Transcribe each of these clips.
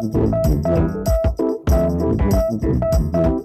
Thank you.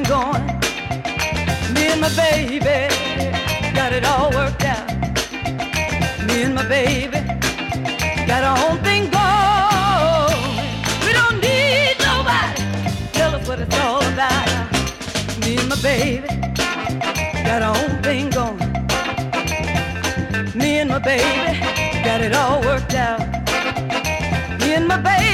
and going. Me and my baby got it all worked out. Me and my baby got our own thing going. We don't need nobody tell us what it's all about. Me and my baby got our own thing going. Me and my baby got it all worked out. Me and my baby.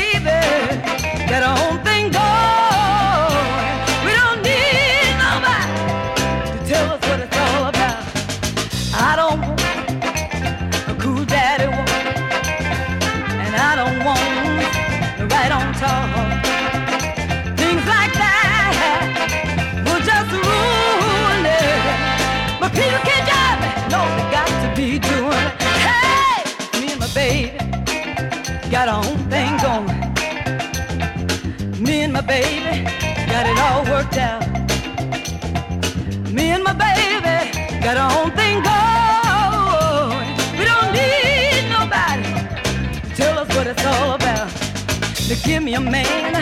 give me a man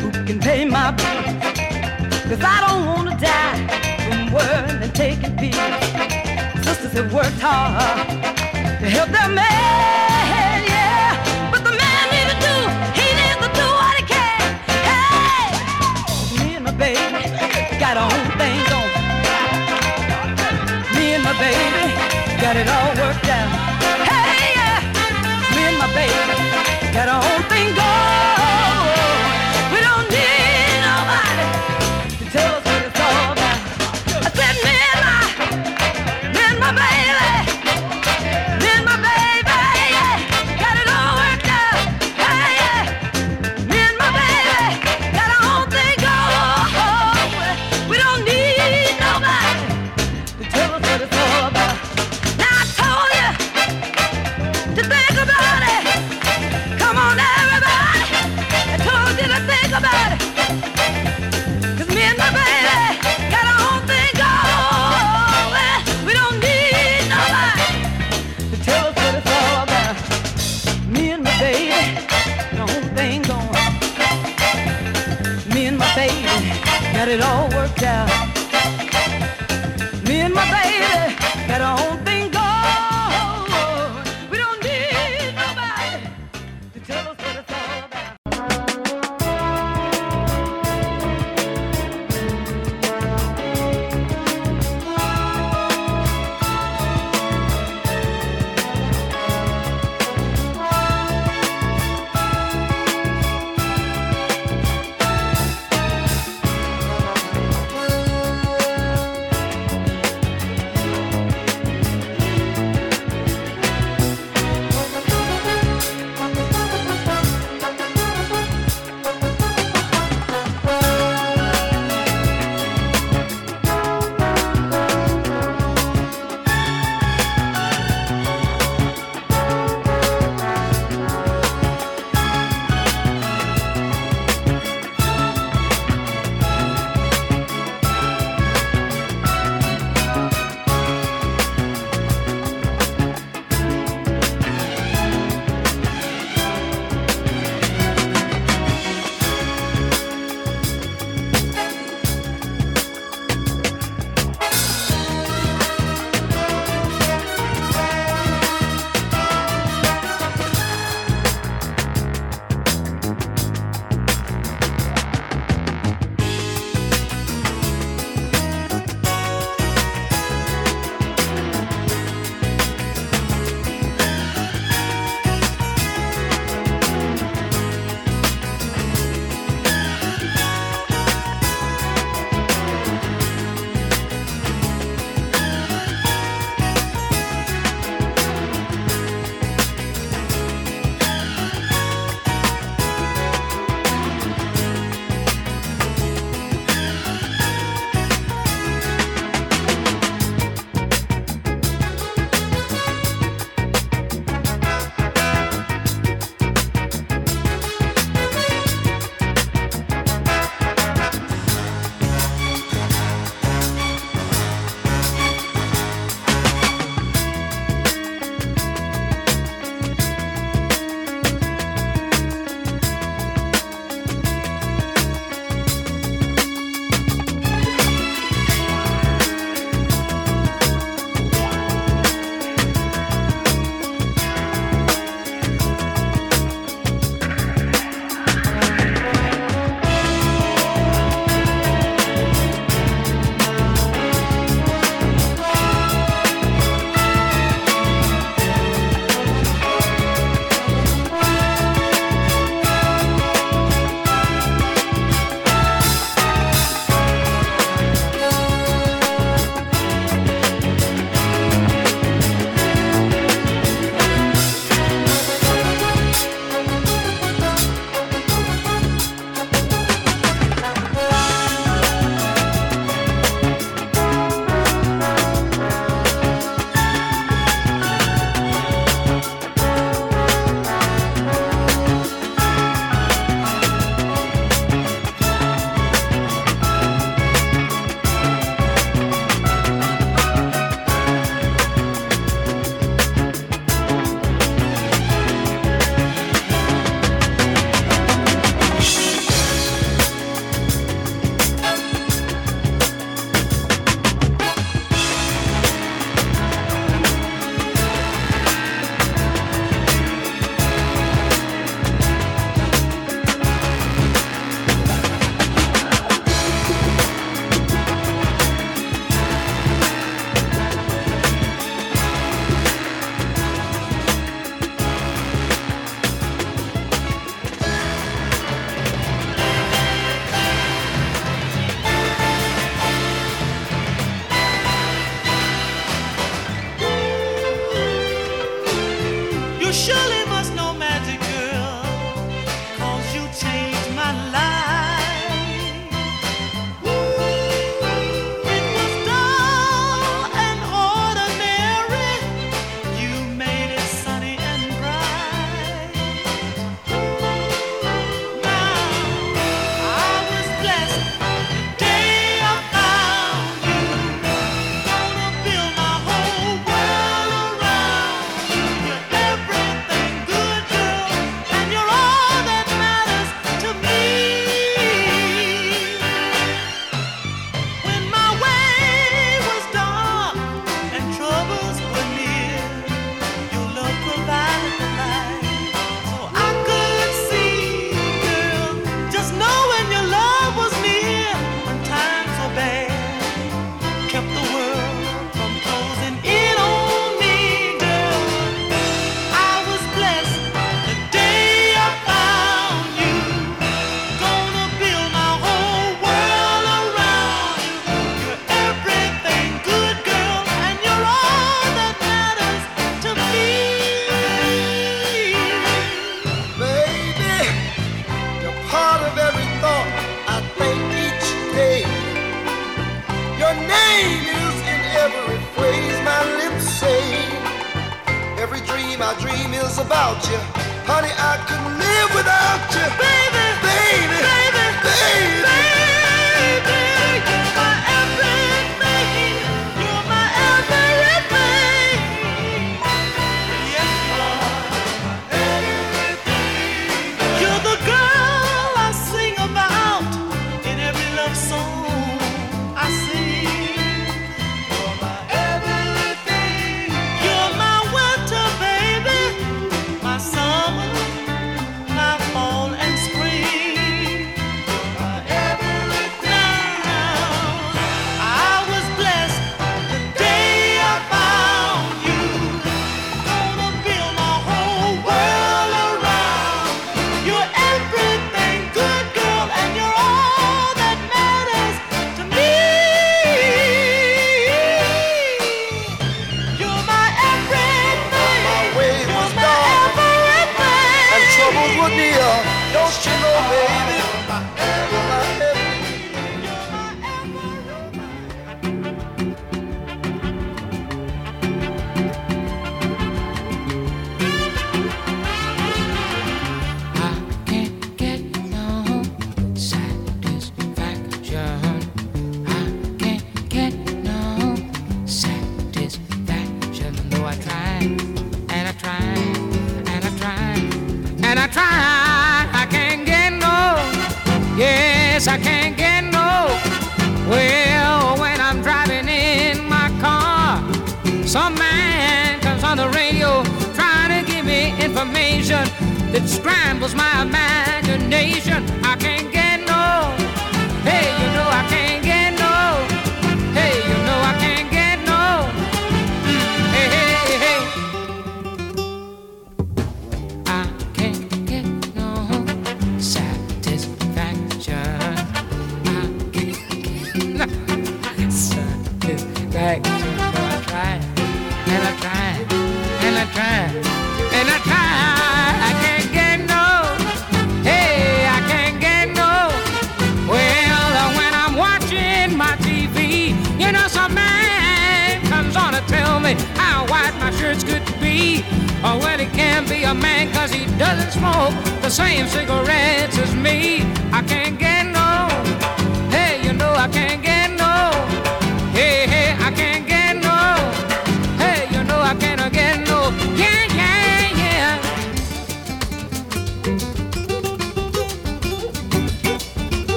who can pay my bills. Cause I don't want to die from worrying and taking pills. Sisters have worked hard to help their man, yeah. But the man needs to do, he needs to do what he can. Hey! Me and my baby got our own things on. Me and my baby got it all worked out. Hey, yeah! Me and my baby got our own thing going.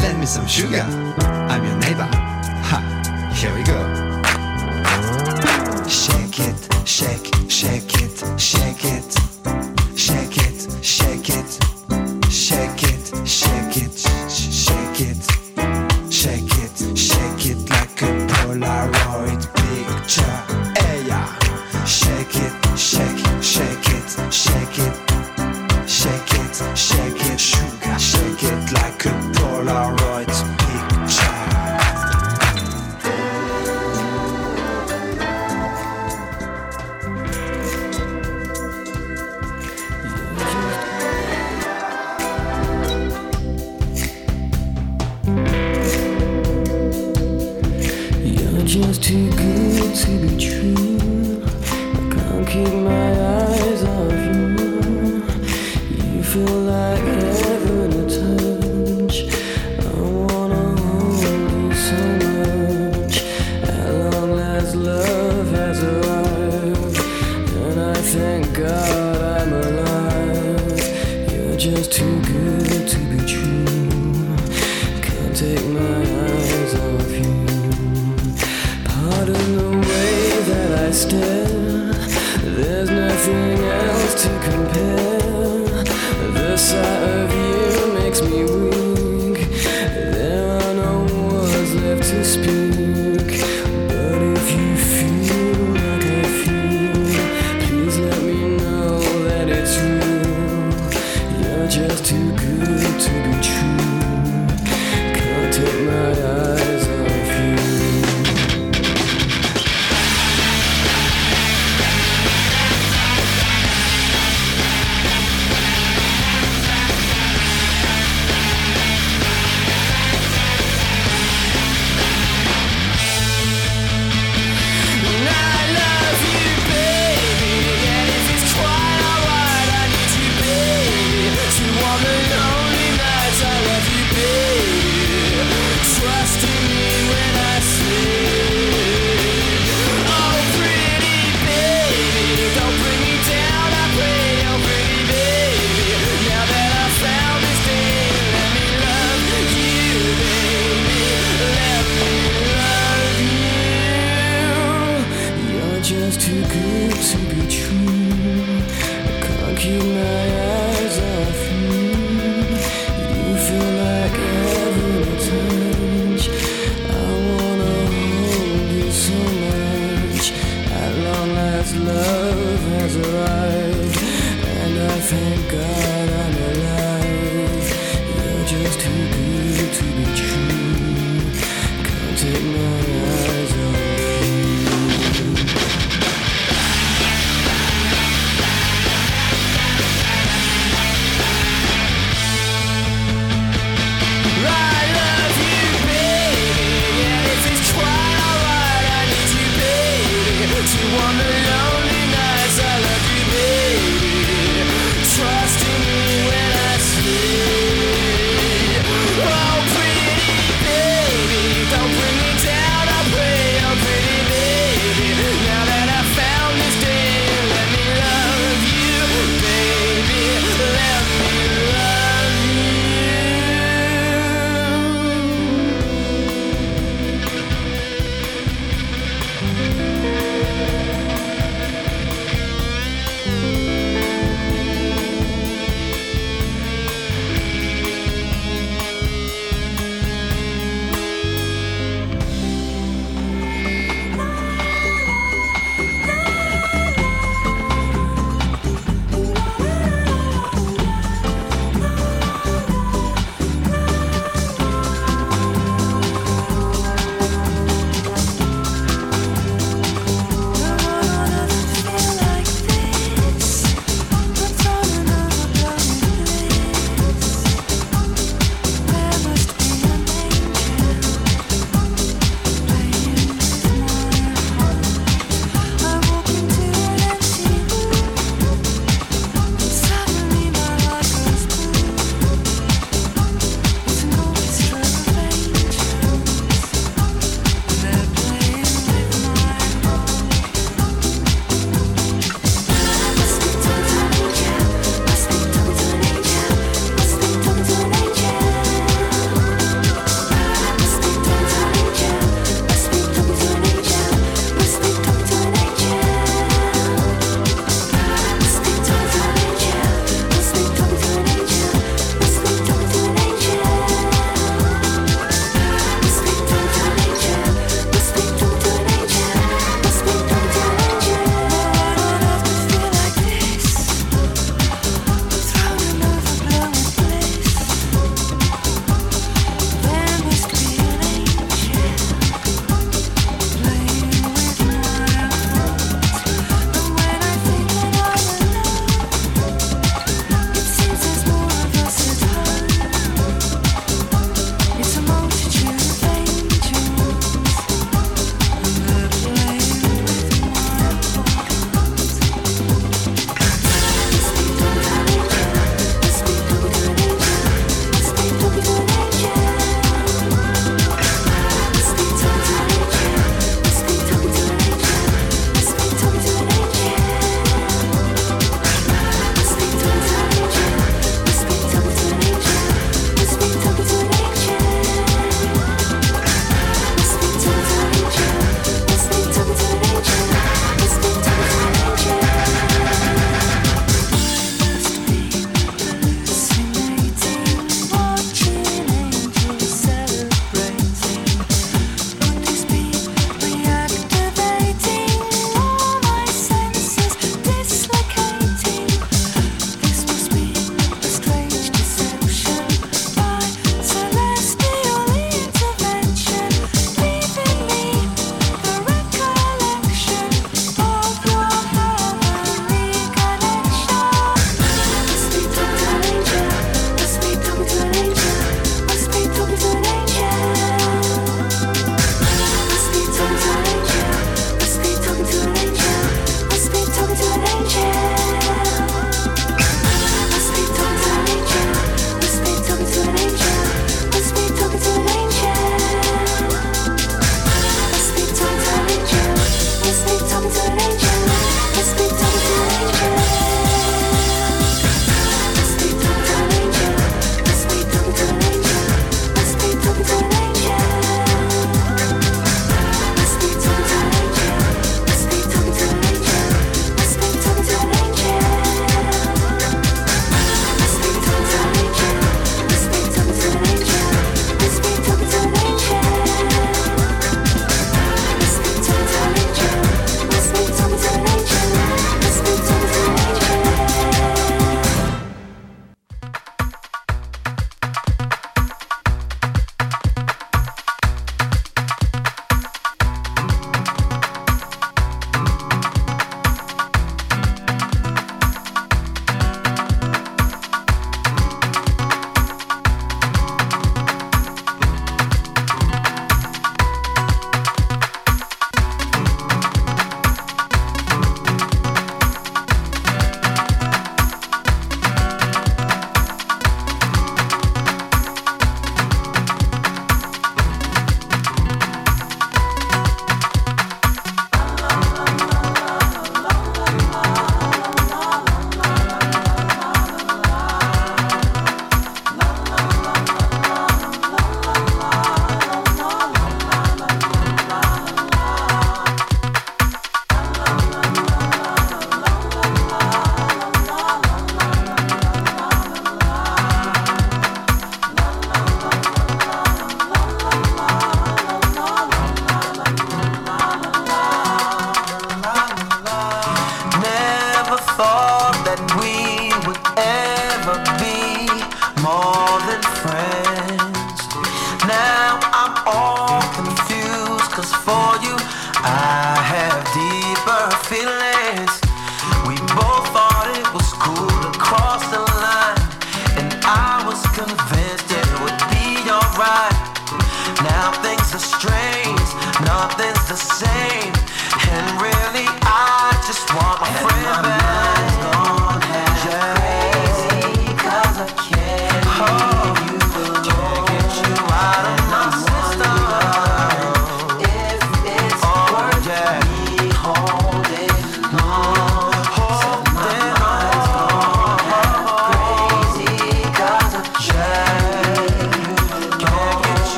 Lend me some sugar. I'm your neighbor. Ha, here we go. Shake it, shake, shake it, shake it, shake it, shake it.